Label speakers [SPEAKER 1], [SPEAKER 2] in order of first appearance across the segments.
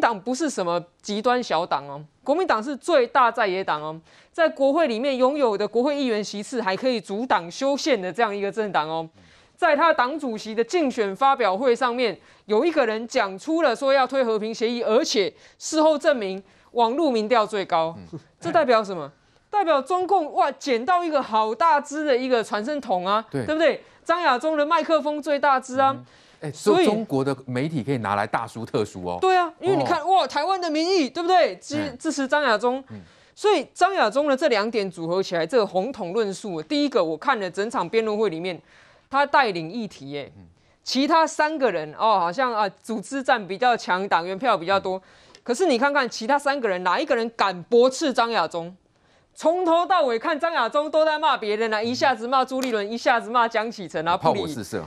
[SPEAKER 1] 民党不是什么极端小党哦，国民党是最大在野党哦，在国会里面拥有的国会议员席次还可以阻挡修宪的这样一个政党哦。在他党主席的竞选发表会上面，有一个人讲出了说要推和平协议，而且事后证明网络民调最高，这代表什么？代表中共哇捡到一个好大支的一个传声筒啊，对，对不对？张亚中的麦克风最大支啊，
[SPEAKER 2] 哎、嗯，所以中国的媒体可以拿来大书特书哦。
[SPEAKER 1] 对啊，因为你看哇，台湾的民意对不对？支支持张亚中，所以张亚中的这两点组合起来，这个红统论述，第一个我看了整场辩论会里面。他带领议题，哎，其他三个人哦，好像啊，组织战比较强，党员票比较多。可是你看看其他三个人，哪一个人敢驳斥张亚中？从头到尾看张亚中都在骂别人啊，一下子骂朱立伦，一下子骂江启臣啊，不理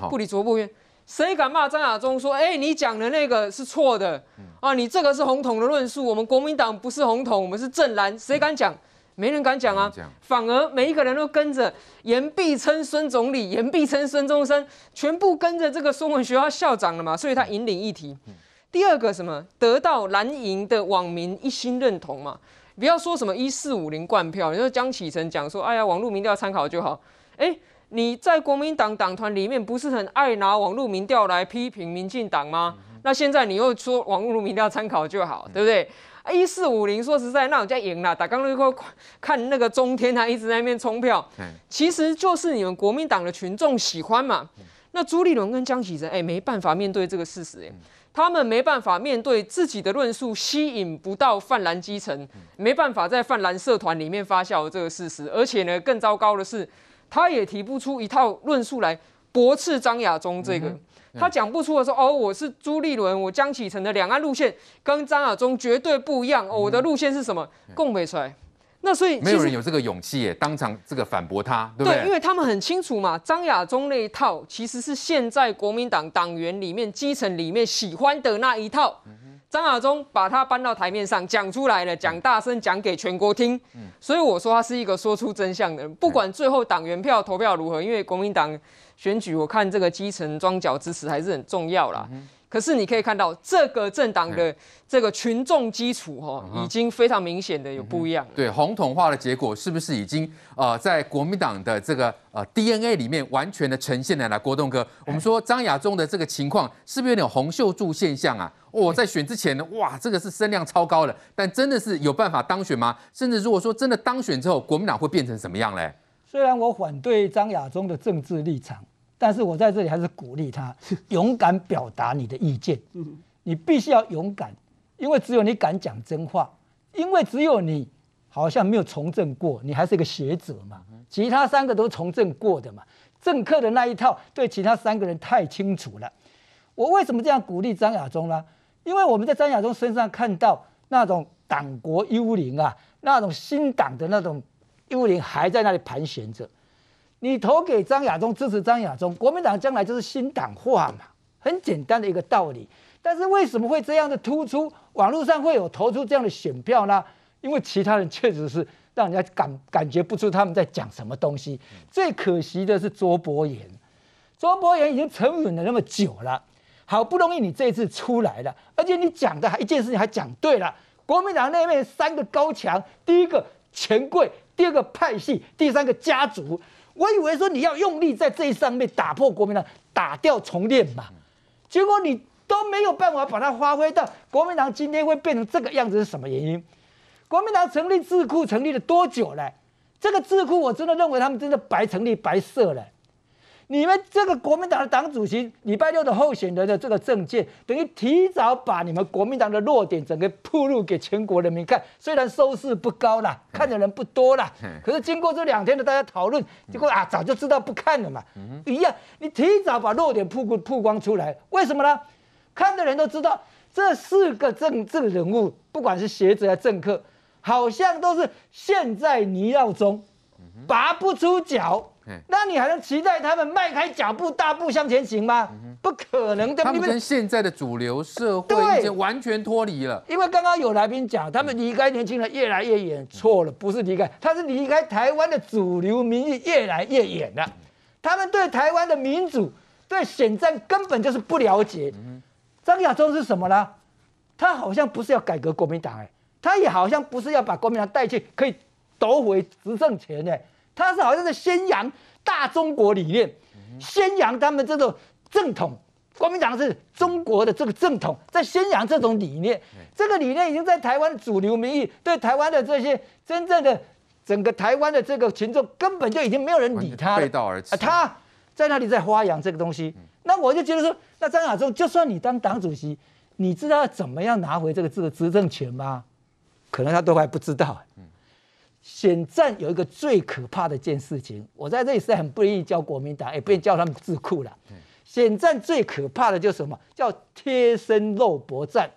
[SPEAKER 1] 不理卓不渊，谁敢骂张亚中说，哎，你讲的那个是错的啊？你这个是红统的论述，我们国民党不是红统，我们是正蓝，谁敢讲？没人敢讲啊，反而每一个人都跟着言必称孙总理，言必称孙中山，全部跟着这个孙文学校校长了嘛，所以他引领议题。第二个什么，得到蓝营的网民一心认同嘛，不要说什么一四五零灌票，你说江启臣讲说，哎呀，网络民调参考就好。哎，你在国民党党团里面不是很爱拿网络民调来批评民进党吗？那现在你又说网络民调参考就好，对不对？一四五零，说实在，那我家赢了。打刚那个看那个中天，他一直在那边冲票，其实就是你们国民党的群众喜欢嘛。那朱立伦跟江启臣，哎，没办法面对这个事实，哎，他们没办法面对自己的论述吸引不到泛蓝基层，没办法在泛蓝社团里面发酵这个事实，而且呢，更糟糕的是，他也提不出一套论述来驳斥张亚中这个。他讲不出的说哦，我是朱立伦，我江启臣的两岸路线跟张亚中绝对不一样。哦，我的路线是什么？共美出来。那所以
[SPEAKER 2] 没有人有这个勇气耶，当场这个反驳他，对不对？
[SPEAKER 1] 对，因为他们很清楚嘛，张亚中那一套其实是现在国民党党员里面基层里面喜欢的那一套。张亚中把他搬到台面上讲出来了，讲大声讲给全国听。所以我说他是一个说出真相的人，不管最后党员票投票如何，因为国民党。选举我看这个基层庄脚支持还是很重要啦。可是你可以看到这个政党的这个群众基础哈，已经非常明显的有不一样。
[SPEAKER 2] 对，红统化的结果是不是已经呃在国民党的这个呃 DNA 里面完全的呈现了呢？国栋哥，我们说张亚中的这个情况是不是有点洪秀柱现象啊？哦，在选之前呢，哇，这个是声量超高了，但真的是有办法当选吗？甚至如果说真的当选之后，国民党会变成什么样嘞？
[SPEAKER 3] 虽然我反对张亚中的政治立场。但是我在这里还是鼓励他 勇敢表达你的意见。你必须要勇敢，因为只有你敢讲真话，因为只有你好像没有从政过，你还是一个学者嘛。其他三个都从政过的嘛，政客的那一套对其他三个人太清楚了。我为什么这样鼓励张亚中呢？因为我们在张亚中身上看到那种党国幽灵啊，那种新党的那种幽灵还在那里盘旋着。你投给张亚中，支持张亚中，国民党将来就是新党化嘛，很简单的一个道理。但是为什么会这样的突出？网络上会有投出这样的选票呢？因为其他人确实是让人家感感觉不出他们在讲什么东西。最可惜的是卓伯源，卓伯源已经沉稳了那么久了，好不容易你这一次出来了，而且你讲的还一件事情还讲对了。国民党那边三个高墙：第一个钱柜，第二个派系，第三个家族。我以为说你要用力在这一上面打破国民党，打掉重练嘛，结果你都没有办法把它发挥到国民党今天会变成这个样子是什么原因？国民党成立智库成立了多久了？这个智库我真的认为他们真的白成立白设了。你们这个国民党的党主席礼拜六的候选人的这个政见，等于提早把你们国民党的弱点整个铺露给全国人民看。虽然收视不高啦，看的人不多啦，可是经过这两天的大家讨论，结果啊早就知道不看了嘛。一样，你提早把弱点曝光曝光出来，为什么呢？看的人都知道，这四个政治人物，不管是学者还是政客，好像都是陷在泥淖中，拔不出脚。那你还能期待他们迈开脚步大步向前行吗？不可能的。
[SPEAKER 2] 他们跟现在的主流社会已经完全脱离了。
[SPEAKER 3] 因为刚刚有来宾讲，他们离开年轻人越来越远，错了，不是离开，他是离开台湾的主流民意越来越远了。他们对台湾的民主、对选战根本就是不了解。张亚中是什么呢？他好像不是要改革国民党哎，他也好像不是要把国民党带去可以夺回执政权哎，他是好像是宣扬大中国理念，宣扬他们这种正统。国民党是中国的这个正统，在宣扬这种理念，这个理念已经在台湾主流民意，对台湾的这些真正的整个台湾的这个群众，根本就已经没有人理他了。背道而驰。他在那里在发扬这个东西，那我就觉得说，那张亚中，就算你当党主席，你知道要怎么样拿回这个这个执政权吗？可能他都还不知道。选战有一个最可怕的一件事情，我在这里是很不愿意教国民党，也不愿意教他们智库了。选战最可怕的就是什么？叫贴身肉搏战，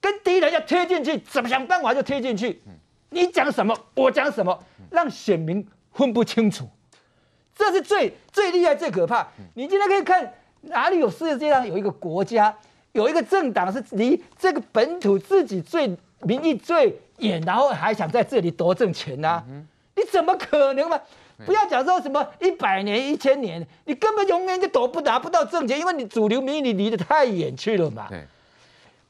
[SPEAKER 3] 跟敌人要贴进去，怎么想办法就贴进去。你讲什么，我讲什么，让选民分不清楚，这是最最厉害、最可怕。你今天可以看哪里有世界上有一个国家，有一个政党是离这个本土自己最民意最远，然后还想在这里多挣钱呢、啊？你怎么可能嘛？不要讲说什么一百年、一千年，你根本永远就夺不拿不到政权，因为你主流民意你离得太远去了嘛。对。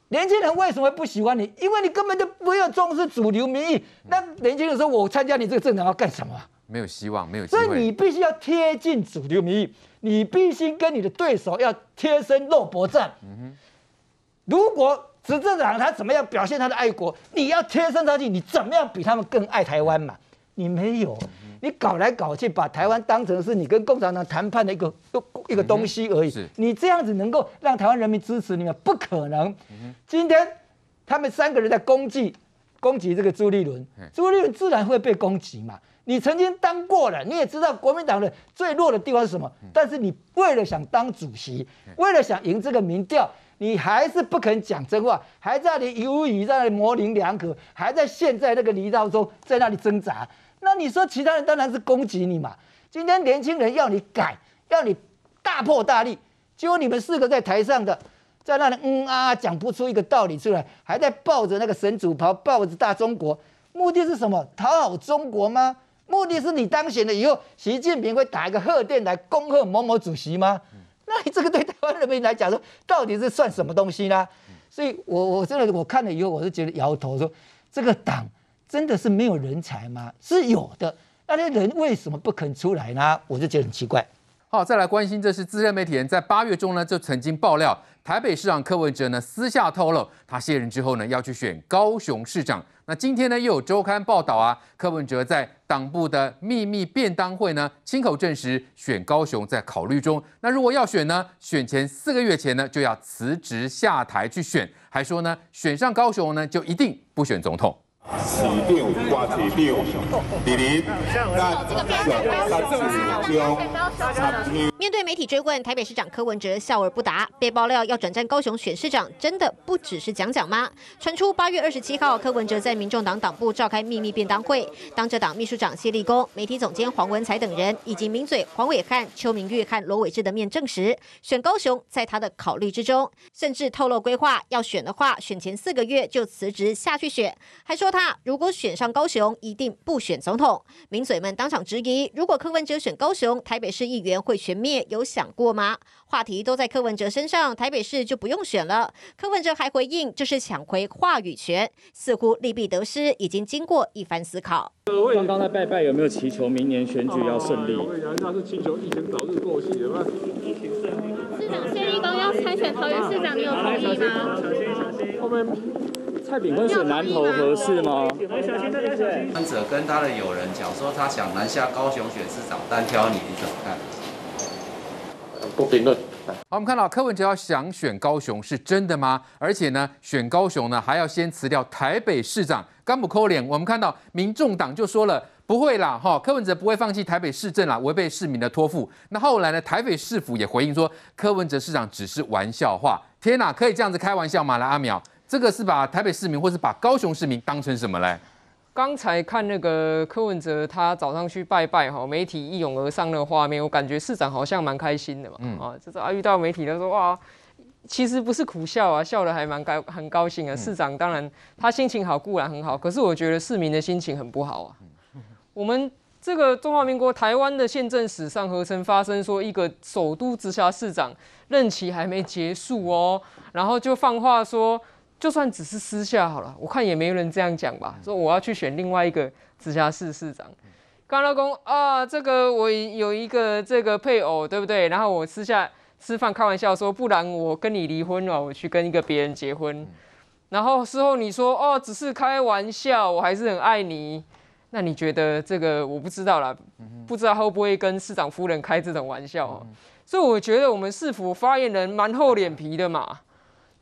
[SPEAKER 3] 年轻人为什么不喜欢你？因为你根本就不要重视主流民意。那年轻人说：“我参加你这个政党要干什么？”
[SPEAKER 2] 没有希望，没有希望。
[SPEAKER 3] 所以你必须要贴近主流民意，你必须跟你的对手要贴身肉搏战。嗯哼。如果执政党他怎么样表现他的爱国，你要贴身上去，你怎么样比他们更爱台湾嘛？你没有。你搞来搞去，把台湾当成是你跟共产党谈判的一个一个东西而已。嗯、你这样子能够让台湾人民支持你吗？不可能。嗯、今天他们三个人在攻击攻击这个朱立伦，嗯、朱立伦自然会被攻击嘛。你曾经当过了，你也知道国民党的最弱的地方是什么。嗯、但是你为了想当主席，嗯、为了想赢这个民调，你还是不肯讲真话，还在那里犹豫，在那里模棱两可，还在陷在那个泥沼中，在那里挣扎。那你说其他人当然是攻击你嘛。今天年轻人要你改，要你大破大立，结果你们四个在台上的，在那里嗯啊讲不出一个道理出来，还在抱着那个神主袍，抱着大中国，目的是什么？讨好中国吗？目的是你当选了以后，习近平会打一个贺电来恭贺某某主席吗？那你这个对台湾人民来讲说，到底是算什么东西呢？所以我我真的我看了以后，我是觉得摇头说，这个党。真的是没有人才吗？是有的，那些人为什么不肯出来呢？我就觉得很奇怪。
[SPEAKER 2] 好，再来关心，这是资深媒体人在八月中呢就曾经爆料，台北市长柯文哲呢私下透露，他卸任之后呢要去选高雄市长。那今天呢又有周刊报道啊，柯文哲在党部的秘密便当会呢亲口证实选高雄在考虑中。那如果要选呢，选前四个月前呢就要辞职下台去选，还说呢选上高雄呢就一定不选总统。市长、挂市长、
[SPEAKER 4] 面对媒体追问，台北市长柯文哲笑而不答。被爆料要转战高雄选市长，真的不只是讲讲吗？传出八月二十七号，柯文哲在民众党党部召开秘密便当会，当着党秘书长谢立功、媒体总监黄文才等人，以及名嘴黄伟汉、邱明玉和罗伟智的面证实，选高雄在他的考虑之中，甚至透露规划要选的话，选前四个月就辞职下去选，还说。他如果选上高雄，一定不选总统。名嘴们当场质疑：如果柯文哲选高雄，台北市议员会全灭，有想过吗？话题都在柯文哲身上，台北市就不用选了。柯文哲还回应：这是抢回话语权，似乎利弊得失已经经过一番思考。
[SPEAKER 5] 刚刚在拜拜，有没有祈求明年选举要顺利？
[SPEAKER 6] 那是祈求疫情早日过去，有没有？
[SPEAKER 7] 市长谢立功要参选桃园市长，你有同意吗？
[SPEAKER 5] 小心小心我们。蔡炳坤选南投合适吗？
[SPEAKER 8] 柯文哲跟他的友人讲说，他想南下高雄选市长，单挑你，你怎么看？
[SPEAKER 6] 不评论。
[SPEAKER 2] 好，我们看到柯文哲要想选高雄是真的吗？而且呢，选高雄呢还要先辞掉台北市长，甘不扣脸。我们看到民众党就说了，不会啦，哈，柯文哲不会放弃台北市政啦，违背市民的托付。那后来呢，台北市府也回应说，柯文哲市长只是玩笑话。天哪，可以这样子开玩笑吗？来，阿苗。这个是把台北市民，或是把高雄市民当成什么嘞？
[SPEAKER 1] 刚才看那个柯文哲，他早上去拜拜哈，媒体一拥而上的画面，我感觉市长好像蛮开心的嘛。嗯啊，就是啊，遇到媒体他说哇，其实不是苦笑啊，笑得还蛮高，很高兴啊。市长当然他心情好固然很好，可是我觉得市民的心情很不好啊。我们这个中华民国台湾的宪政史上，何曾发生说一个首都直辖市长任期还没结束哦，然后就放话说。就算只是私下好了，我看也没人这样讲吧，说我要去选另外一个直辖市市长。刚老公啊，这个我有一个这个配偶，对不对？然后我私下吃饭开玩笑说，不然我跟你离婚了，我去跟一个别人结婚。然后事后你说哦，只是开玩笑，我还是很爱你。那你觉得这个我不知道啦，不知道会不会跟市长夫人开这种玩笑？所以我觉得我们市府发言人蛮厚脸皮的嘛。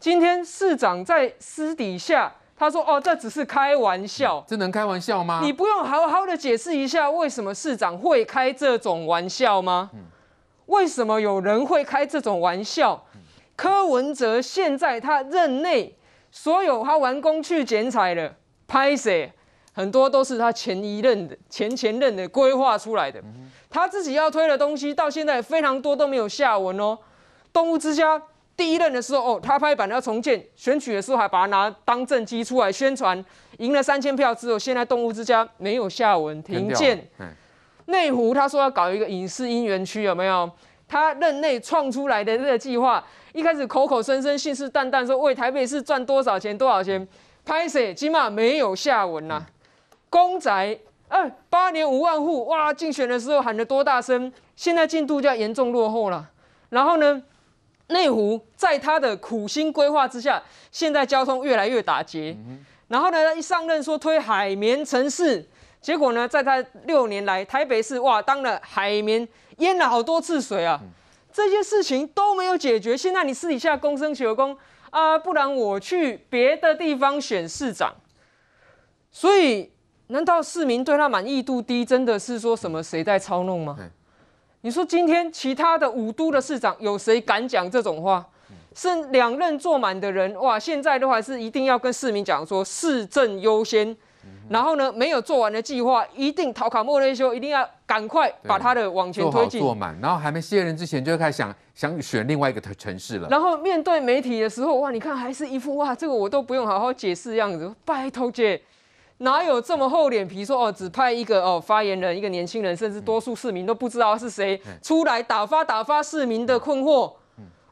[SPEAKER 1] 今天市长在私底下。他说：“哦，这只是开玩笑，
[SPEAKER 2] 这能开玩笑吗？
[SPEAKER 1] 你不用好好的解释一下，为什么市长会开这种玩笑吗？为什么有人会开这种玩笑？柯文哲现在他任内所有他完工去剪彩的拍摄，很多都是他前一任的前前任的规划出来的，他自己要推的东西到现在非常多都没有下文哦，动物之家。”第一任的时候，哦，他拍板要重建，选举的时候还把它拿当政绩出来宣传，赢了三千票之后，现在动物之家没有下文，停建。内湖他说要搞一个影视音园区，有没有？他任内创出来的这个计划，一开始口口声声、信誓旦旦说为台北市赚多少钱多少钱，拍谢起码没有下文呐、啊。公宅，哎，八年五万户，哇，竞选的时候喊得多大声，现在进度就要严重落后了。然后呢？内湖在他的苦心规划之下，现在交通越来越打结。然后呢，一上任说推海绵城市，结果呢，在他六年来，台北市哇当了海绵淹了好多次水啊，这些事情都没有解决。现在你私底下公声求公啊，不然我去别的地方选市长。所以，难道市民对他满意度低，真的是说什么谁在操弄吗？你说今天其他的五都的市长有谁敢讲这种话？是两任坐满的人哇！现在的话是一定要跟市民讲说市政优先，然后呢，没有做完的计划一定陶卡莫内修，一定要赶快把它的往前推进。
[SPEAKER 2] 坐满，然后还没卸任之前就开始想想选另外一个城市了。
[SPEAKER 1] 然后面对媒体的时候哇，你看还是一副哇，这个我都不用好好解释样子，拜托姐。哪有这么厚脸皮说哦，只派一个哦发言人，一个年轻人，甚至多数市民都不知道是谁出来打发打发市民的困惑。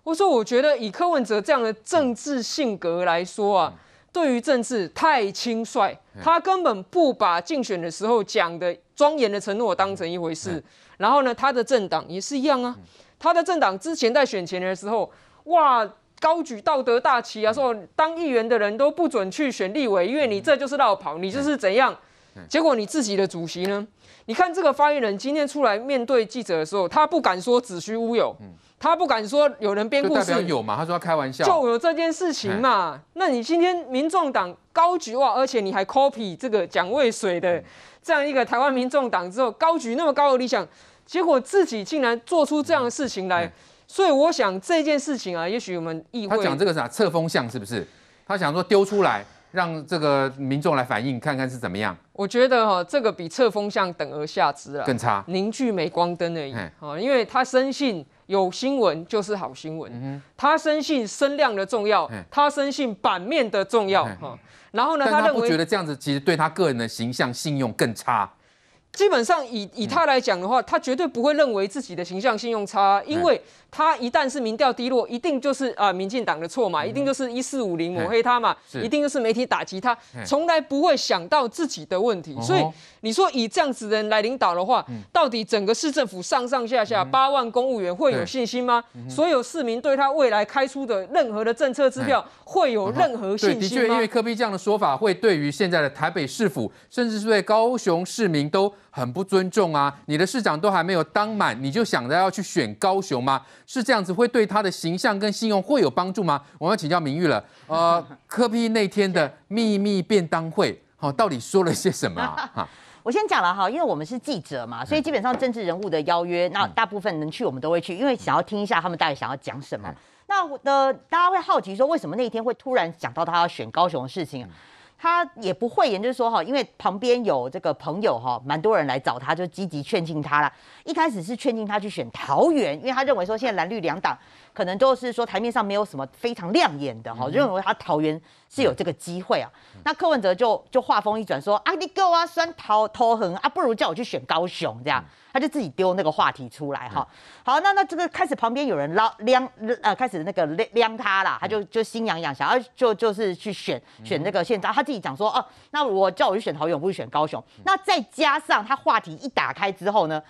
[SPEAKER 1] 我说，我觉得以柯文哲这样的政治性格来说啊，对于政治太轻率，他根本不把竞选的时候讲的庄严的承诺当成一回事。然后呢，他的政党也是一样啊，他的政党之前在选前的时候，哇。高举道德大旗啊，说当议员的人都不准去选立委，因为你这就是绕跑，你就是怎样？结果你自己的主席呢？你看这个发言人今天出来面对记者的时候，他不敢说子虚乌有，他不敢说有人编故事，
[SPEAKER 2] 有嘛？他说他开玩笑，
[SPEAKER 1] 就有这件事情嘛。那你今天民众党高举哇，而且你还 copy 这个蒋渭水的这样一个台湾民众党之后，高举那么高的理想，结果自己竟然做出这样的事情来。所以我想这件事情啊，也许我们议会
[SPEAKER 2] 他讲这个啥测风向是不是？他想说丢出来让这个民众来反映看看是怎么样？
[SPEAKER 1] 我觉得哈，这个比测风向等而下之啊，
[SPEAKER 2] 更差，
[SPEAKER 1] 凝聚镁光灯而已。啊，因为他深信有新闻就是好新闻，他深信声量的重要，他深信版面的重要。哈，然后呢，他认为
[SPEAKER 2] 不觉得这样子其实对他个人的形象信用更差。
[SPEAKER 1] 基本上以以他来讲的话，他绝对不会认为自己的形象信用差，因为他一旦是民调低落，一定就是啊民进党的错嘛，一定就是一四五零抹黑他嘛，一定就是媒体打击他，从来不会想到自己的问题。所以你说以这样子的人来领导的话，到底整个市政府上上下下八万公务员会有信心吗？所有市民对他未来开出的任何的政策支票会有任何信心
[SPEAKER 2] 吗？的确，因为柯比这样的说法，会对于现在的台北市府，甚至是对高雄市民都。很不尊重啊！你的市长都还没有当满，你就想着要去选高雄吗？是这样子，会对他的形象跟信用会有帮助吗？我们要请教明玉了。呃，柯 P 那天的秘密便当会，好，到底说了些什么 啊？
[SPEAKER 9] 我先讲了哈，因为我们是记者嘛，所以基本上政治人物的邀约，那大部分能去我们都会去，因为想要听一下他们到底想要讲什么。那我的大家会好奇说，为什么那一天会突然讲到他要选高雄的事情？他也不讳言，就是说哈，因为旁边有这个朋友哈，蛮多人来找他，就积极劝进他了。一开始是劝进他去选桃园，因为他认为说现在蓝绿两党可能都是说台面上没有什么非常亮眼的哈，认为他桃园是有这个机会啊。那柯文哲就就话锋一转说啊，你够啊，酸桃头痕啊，不如叫我去选高雄这样。他就自己丢那个话题出来哈，好，那那这个开始旁边有人捞撩呃，开始那个撩撩他啦，他就就心痒痒，想要就就是去选选那个县长，他自己讲说哦，那我叫我去选桃园，不是选高雄，那再加上他话题一打开之后呢，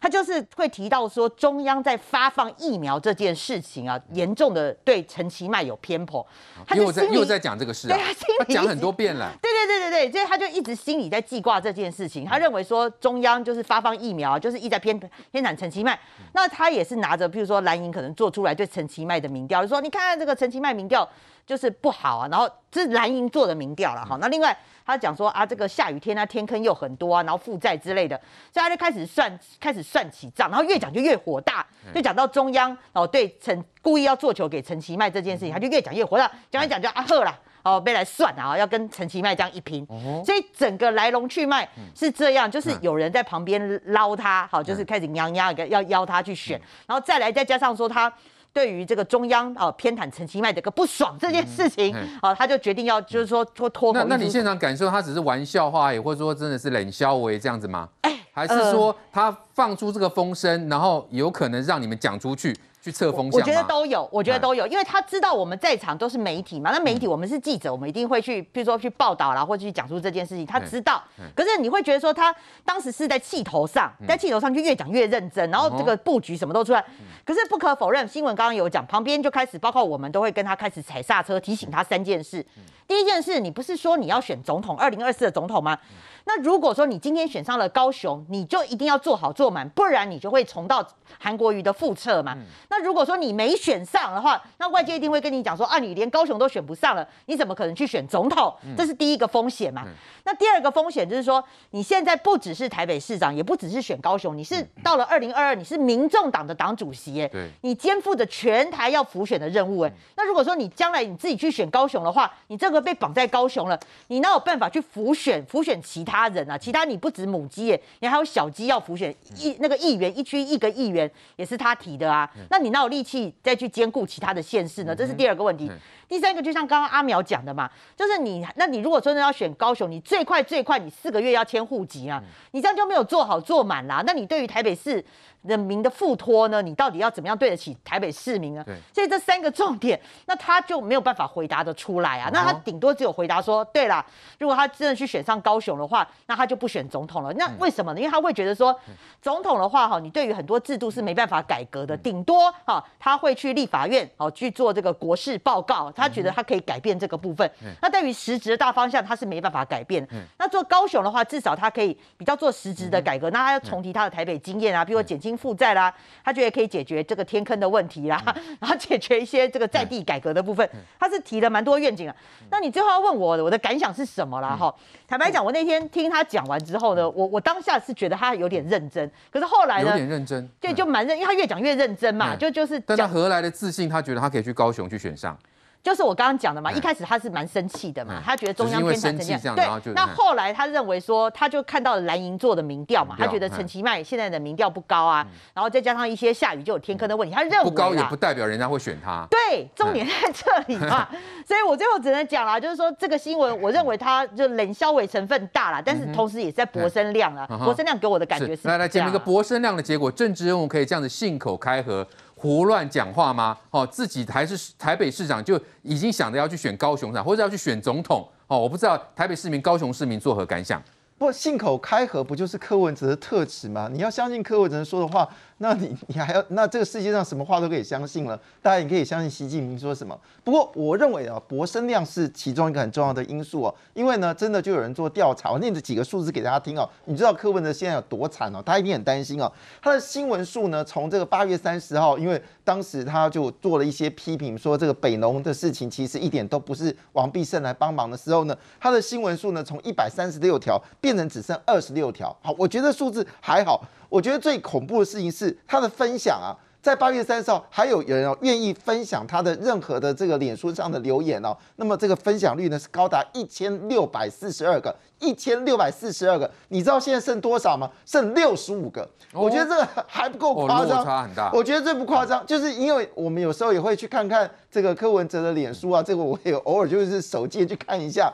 [SPEAKER 9] 他就是会提到说，中央在发放疫苗这件事情啊，严重的对陈其迈有偏颇。他
[SPEAKER 2] 又在又在讲这个事啊，他讲很多遍了。
[SPEAKER 9] 对对对对对，所以他就一直心里在记挂这件事情。他认为说中央就是发放疫苗，就是意在偏偏袒陈其迈。那他也是拿着，譬如说蓝营可能做出来对陈其迈的民调，就说你看看这个陈其迈民调就是不好啊。然后这是蓝营做的民调了哈。那另外。他讲说啊，这个下雨天啊，天坑又很多啊，然后负债之类的，所以他就开始算，开始算起账，然后越讲就越火大，就讲到中央哦，对陈故意要做球给陈其迈这件事情，他就越讲越火大，讲一讲就啊呵啦，哦，被来算啊，要跟陈其迈这样一拼，所以整个来龙去脉是这样，就是有人在旁边捞他，好，就是开始娘娘要邀他去选，然后再来再加上说他。对于这个中央啊偏袒陈其迈的个不爽这件事情啊，他就决定要就是说脱脱口。
[SPEAKER 2] 那那你现场感受他只是玩笑话，也或者说真的是冷笑话这样子吗？哎，还是说他放出这个风声，然后有可能让你们讲出去？去测风向，
[SPEAKER 9] 我觉得都有，我觉得都有，因为他知道我们在场都是媒体嘛，那媒体我们是记者，我们一定会去，比如说去报道啦，或者去讲述这件事情。他知道，可是你会觉得说他当时是在气头上，在气头上就越讲越认真，然后这个布局什么都出来。可是不可否认，新闻刚刚有讲，旁边就开始，包括我们都会跟他开始踩刹车，提醒他三件事。第一件事，你不是说你要选总统，二零二四的总统吗？那如果说你今天选上了高雄，你就一定要做好做满，不然你就会重蹈韩国瑜的覆辙嘛。嗯、那如果说你没选上的话，那外界一定会跟你讲说啊，你连高雄都选不上了，你怎么可能去选总统？这是第一个风险嘛。嗯、那第二个风险就是说，你现在不只是台北市长，也不只是选高雄，你是到了二零二二，你是民众党的党主席，哎，你肩负着全台要浮选的任务，哎。那如果说你将来你自己去选高雄的话，你这个被绑在高雄了，你哪有办法去浮选浮选其他？人啊，其他你不止母鸡耶，你还有小鸡要浮选一那个议员，一区一个议员也是他提的啊，那你哪有力气再去兼顾其他的县市呢？这是第二个问题。第三个就像刚刚阿苗讲的嘛，就是你，那你如果真的要选高雄，你最快最快你四个月要迁户籍啊，你这样就没有做好做满啦。那你对于台北市人民的付托呢？你到底要怎么样对得起台北市民呢？所以这三个重点，那他就没有办法回答得出来啊。那他顶多只有回答说，对啦，如果他真的去选上高雄的话，那他就不选总统了。那为什么呢？因为他会觉得说，总统的话哈，你对于很多制度是没办法改革的，顶多哈他会去立法院哦去做这个国事报告。他觉得他可以改变这个部分，嗯、那对于实质的大方向他是没办法改变。嗯、那做高雄的话，至少他可以比较做实质的改革。嗯、那他要重提他的台北经验啊，比如说减轻负债啦，他觉得可以解决这个天坑的问题啦，嗯、然后解决一些这个在地改革的部分。嗯、他是提了蛮多愿景啊。嗯、那你最后要问我的，我的感想是什么啦？哈、嗯，坦白讲，我那天听他讲完之后呢，我我当下是觉得他有点认真，可是后来呢，
[SPEAKER 2] 有点认真，
[SPEAKER 9] 对，就蛮认，因为他越讲越认真嘛，嗯、就就是。
[SPEAKER 2] 但他何来的自信？他觉得他可以去高雄去选上？
[SPEAKER 9] 就是我刚刚讲的嘛，一开始他是蛮生气的嘛，他觉得中央偏袒成这样，对。那后来他认为说，他就看到了蓝营做的民调嘛，他觉得陈其迈现在的民调不高啊，然后再加上一些下雨就有天坑的问题，他认为
[SPEAKER 2] 不高也不代表人家会选他。
[SPEAKER 9] 对，重点在这里嘛，所以我最后只能讲啦，就是说这个新闻，我认为他就冷消委成分大了，但是同时也是在博声量啊，博声量给我的感觉是。
[SPEAKER 2] 来来讲一个博声量的结果，政治人物可以这样子信口开河。胡乱讲话吗？哦，自己还是台北市长就已经想着要去选高雄长，或者要去选总统哦，我不知道台北市民、高雄市民作何感想？
[SPEAKER 10] 不，信口开河不就是柯文哲的特质吗？你要相信柯文哲说的话。那你你还要那这个世界上什么话都可以相信了，大家也可以相信习近平说什么。不过我认为啊，博声量是其中一个很重要的因素哦。因为呢，真的就有人做调查，我念这几个数字给大家听哦。你知道柯文哲现在有多惨哦？他一定很担心哦。他的新闻数呢，从这个八月三十号，因为当时他就做了一些批评，说这个北农的事情其实一点都不是王必胜来帮忙的时候呢，他的新闻数呢从一百三十六条变成只剩二十六条。好，我觉得数字还好。我觉得最恐怖的事情是他的分享啊，在八月三十号，还有人哦愿意分享他的任何的这个脸书上的留言哦，那么这个分享率呢是高达一千六百四十二个，一千六百四十二个，你知道现在剩多少吗？剩六十五个，哦、我觉得这个还不够夸张，
[SPEAKER 2] 哦、差很大。
[SPEAKER 10] 我觉得这不夸张，就是因为我们有时候也会去看看这个柯文哲的脸书啊，这个我也偶尔就是手机去看一下。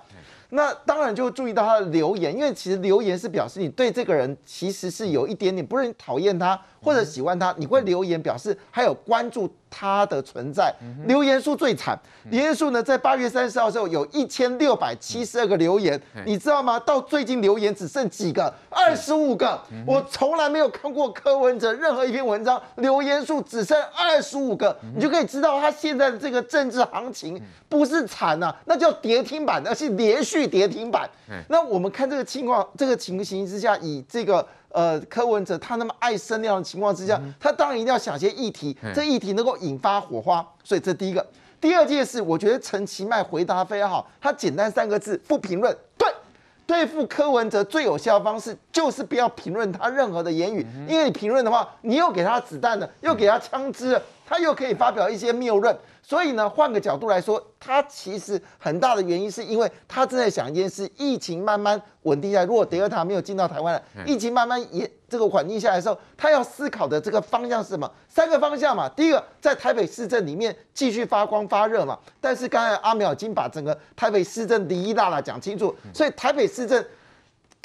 [SPEAKER 10] 那当然就注意到他的留言，因为其实留言是表示你对这个人其实是有一点点，不是你讨厌他或者喜欢他，你会留言表示还有关注他的存在。留言数最惨，留言数呢在八月三十号的时候有一千六百七十二个留言，你知道吗？到最近留言只剩几个，二十五个。我从来没有看过柯文哲任何一篇文章留言数只剩二十五个，你就可以知道他现在的这个政治行情不是惨啊，那叫跌停板，而是连续。去跌停板，那我们看这个情况，这个情形之下，以这个呃柯文哲他那么爱声量的情况之下，他当然一定要想些议题，这议题能够引发火花，所以这第一个。第二件事，我觉得陈其迈回答非常好，他简单三个字：不评论。对，对付柯文哲最有效的方式就是不要评论他任何的言语，因为你评论的话，你又给他子弹了，又给他枪支了，他又可以发表一些谬论。所以呢，换个角度来说，他其实很大的原因是因为他正在想一件事：疫情慢慢稳定下来。如果德尔塔没有进到台湾了，疫情慢慢也这个稳定下来的时候，他要思考的这个方向是什么？三个方向嘛。第一个，在台北市政里面继续发光发热嘛。但是刚才阿苗已经把整个台北市政第一大了讲清楚，所以台北市政。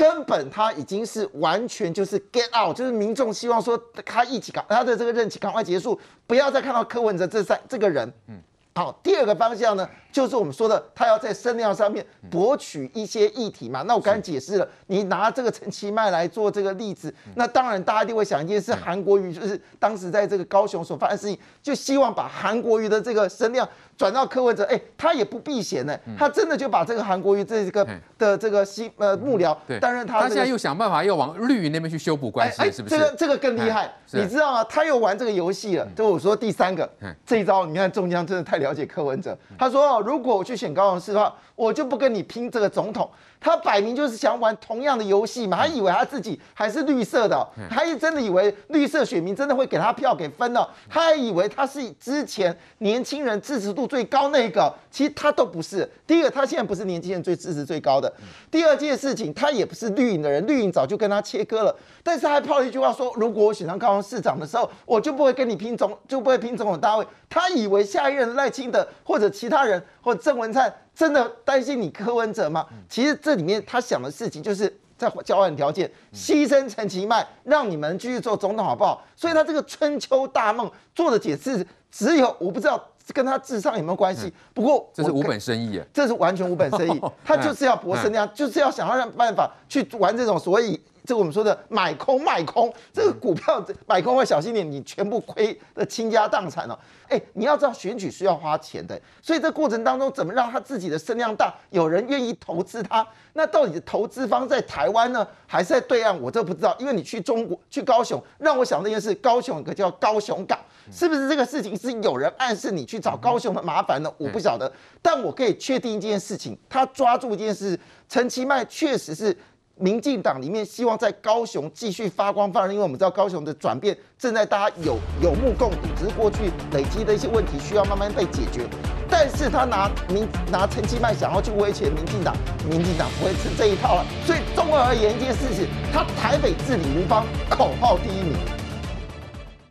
[SPEAKER 10] 根本他已经是完全就是 get out，就是民众希望说他一起赶他的这个任期赶快结束，不要再看到柯文哲这三这个人。嗯，好，第二个方向呢，就是我们说的，他要在声量上面博取一些议题嘛。那我刚才解释了，你拿这个陈其迈来做这个例子，那当然大家一定会想一件事，韩国瑜就是当时在这个高雄所发生的事情，就希望把韩国瑜的这个声量。转到柯文哲，哎、欸，他也不避嫌呢，他真的就把这个韩国瑜这个的这个西呃幕僚担任他、这个。他现在
[SPEAKER 2] 又想办法要往绿营那边去修补关系，是不是？
[SPEAKER 10] 这个这个更厉害，你知道吗？他又玩这个游戏了。就我说第三个，这一招，你看中将真的太了解柯文哲。他说，如果我去选高雄市的话，我就不跟你拼这个总统。他摆明就是想玩同样的游戏嘛，他以为他自己还是绿色的、他也真的以为绿色选民真的会给他票给分了、喔，他还以为他是之前年轻人支持度最高那个，其实他都不是。第一个，他现在不是年轻人最支持最高的；第二件事情，他也不是绿营的人，绿营早就跟他切割了。但是他还抛了一句话说：“如果我选上高雄市长的时候，我就不会跟你拼总，就不会拼总统大位。”他以为下一任赖清德或者其他人或者郑文灿。真的担心你柯文哲吗？其实这里面他想的事情就是在交换条件，牺牲陈其迈，让你们继续做总统好不好？所以他这个春秋大梦做的解释只有我不知道跟他智商有没有关系。不过
[SPEAKER 2] 这是无本生意啊，
[SPEAKER 10] 这是完全无本生意，他就是要博声量，就是要想要让办法去玩这种所谓。这个我们说的买空卖空，这个股票买空要小心点，你全部亏的倾家荡产了。哎，你要知道选举是要花钱的，所以这过程当中怎么让他自己的声量大，有人愿意投资他？那到底投资方在台湾呢，还是在对岸？我这不知道，因为你去中国去高雄，让我想那件事，高雄有个叫高雄港，是不是这个事情是有人暗示你去找高雄的麻烦呢？我不晓得，但我可以确定一件事情，他抓住一件事，陈其迈确实是。民进党里面希望在高雄继续发光发热，因为我们知道高雄的转变正在大家有有目共睹，只是过去累积的一些问题需要慢慢被解决。但是他拿民拿陈其迈想要去威胁民进党，民进党不会吃这一套了。所以综合而言，一件事情，他台北治理无方，口号第一名。